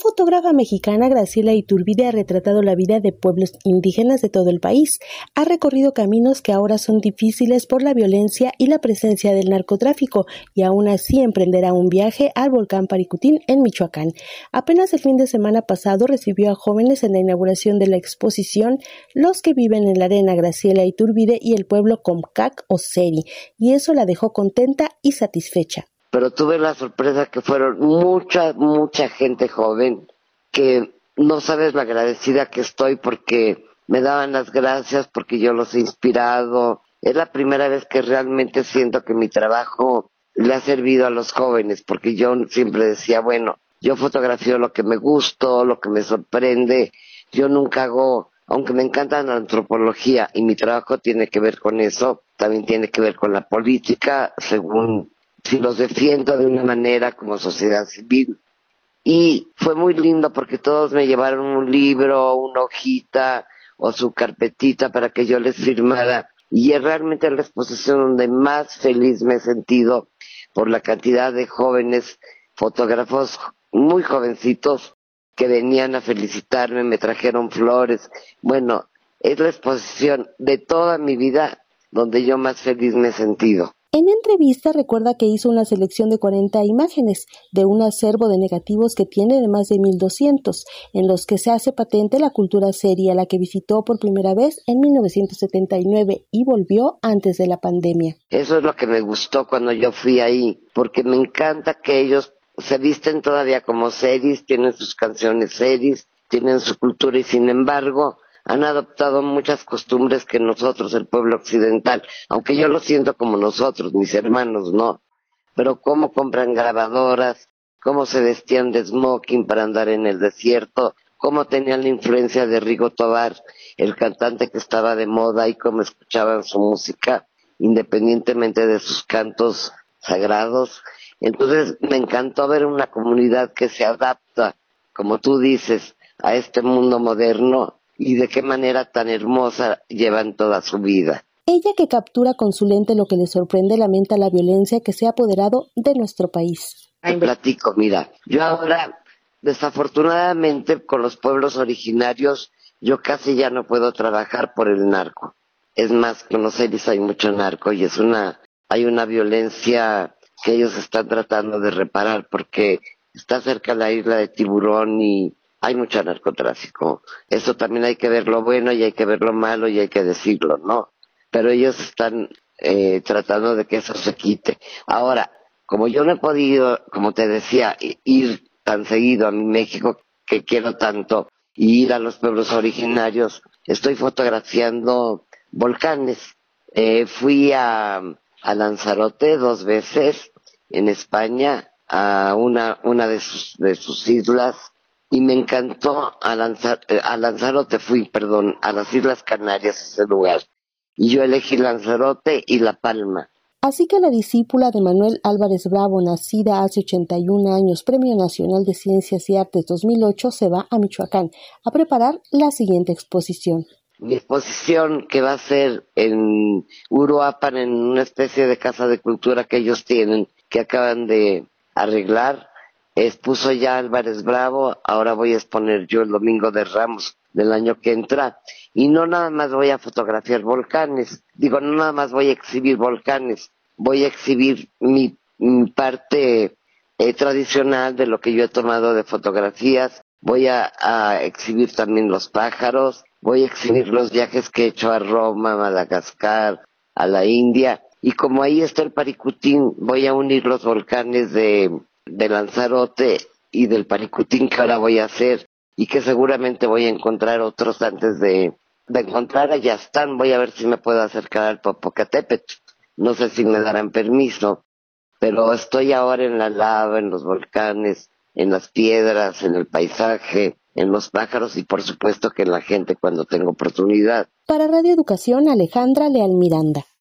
fotógrafa mexicana Graciela Iturbide ha retratado la vida de pueblos indígenas de todo el país. Ha recorrido caminos que ahora son difíciles por la violencia y la presencia del narcotráfico y aún así emprenderá un viaje al volcán Paricutín en Michoacán. Apenas el fin de semana pasado recibió a jóvenes en la inauguración de la exposición Los que viven en la arena Graciela Iturbide y el pueblo Comcac o Seri y eso la dejó contenta y satisfecha pero tuve la sorpresa que fueron mucha, mucha gente joven que no sabes la agradecida que estoy porque me daban las gracias porque yo los he inspirado. Es la primera vez que realmente siento que mi trabajo le ha servido a los jóvenes porque yo siempre decía, bueno, yo fotografío lo que me gusto, lo que me sorprende. Yo nunca hago, aunque me encanta la antropología y mi trabajo tiene que ver con eso, también tiene que ver con la política, según si los defiendo de una manera como sociedad civil. Y fue muy lindo porque todos me llevaron un libro, una hojita o su carpetita para que yo les firmara. Y es realmente la exposición donde más feliz me he sentido por la cantidad de jóvenes fotógrafos muy jovencitos que venían a felicitarme, me trajeron flores. Bueno, es la exposición de toda mi vida donde yo más feliz me he sentido. En entrevista recuerda que hizo una selección de 40 imágenes de un acervo de negativos que tiene de más de 1200, en los que se hace patente la cultura seria, la que visitó por primera vez en 1979 y volvió antes de la pandemia. Eso es lo que me gustó cuando yo fui ahí, porque me encanta que ellos se visten todavía como series, tienen sus canciones series, tienen su cultura y sin embargo han adoptado muchas costumbres que nosotros, el pueblo occidental, aunque yo lo siento como nosotros, mis hermanos, no, pero cómo compran grabadoras, cómo se vestían de smoking para andar en el desierto, cómo tenían la influencia de Rigo Tobar, el cantante que estaba de moda y cómo escuchaban su música independientemente de sus cantos sagrados. Entonces me encantó ver una comunidad que se adapta, como tú dices, a este mundo moderno y de qué manera tan hermosa llevan toda su vida. Ella que captura con su lente lo que le sorprende lamenta la violencia que se ha apoderado de nuestro país. Te platico, mira, yo ahora, desafortunadamente, con los pueblos originarios, yo casi ya no puedo trabajar por el narco. Es más, con los seres hay mucho narco y es una, hay una violencia que ellos están tratando de reparar porque está cerca la isla de Tiburón y hay mucho narcotráfico. Eso también hay que ver lo bueno y hay que ver lo malo y hay que decirlo, ¿no? Pero ellos están eh, tratando de que eso se quite. Ahora, como yo no he podido, como te decía, ir tan seguido a mi México que quiero tanto y ir a los pueblos originarios, estoy fotografiando volcanes. Eh, fui a, a Lanzarote dos veces en España, a una, una de sus, de sus islas y me encantó a, lanzar, eh, a Lanzarote, fui, perdón, a las Islas Canarias, ese lugar. Y yo elegí Lanzarote y La Palma. Así que la discípula de Manuel Álvarez Bravo, nacida hace 81 años, Premio Nacional de Ciencias y Artes 2008, se va a Michoacán a preparar la siguiente exposición. Mi exposición que va a ser en Uruapan, en una especie de casa de cultura que ellos tienen, que acaban de arreglar, expuso ya Álvarez Bravo, ahora voy a exponer yo el domingo de Ramos del año que entra. Y no nada más voy a fotografiar volcanes, digo, no nada más voy a exhibir volcanes, voy a exhibir mi, parte eh, tradicional de lo que yo he tomado de fotografías, voy a, a, exhibir también los pájaros, voy a exhibir los viajes que he hecho a Roma, Madagascar, a la India, y como ahí está el Paricutín, voy a unir los volcanes de de Lanzarote y del Paricutín que ahora voy a hacer y que seguramente voy a encontrar otros antes de, de encontrar a Yastán. Voy a ver si me puedo acercar al Popocatépetl. No sé si me darán permiso, pero estoy ahora en la lava, en los volcanes, en las piedras, en el paisaje, en los pájaros y por supuesto que en la gente cuando tengo oportunidad. Para Radio Educación, Alejandra Leal Miranda.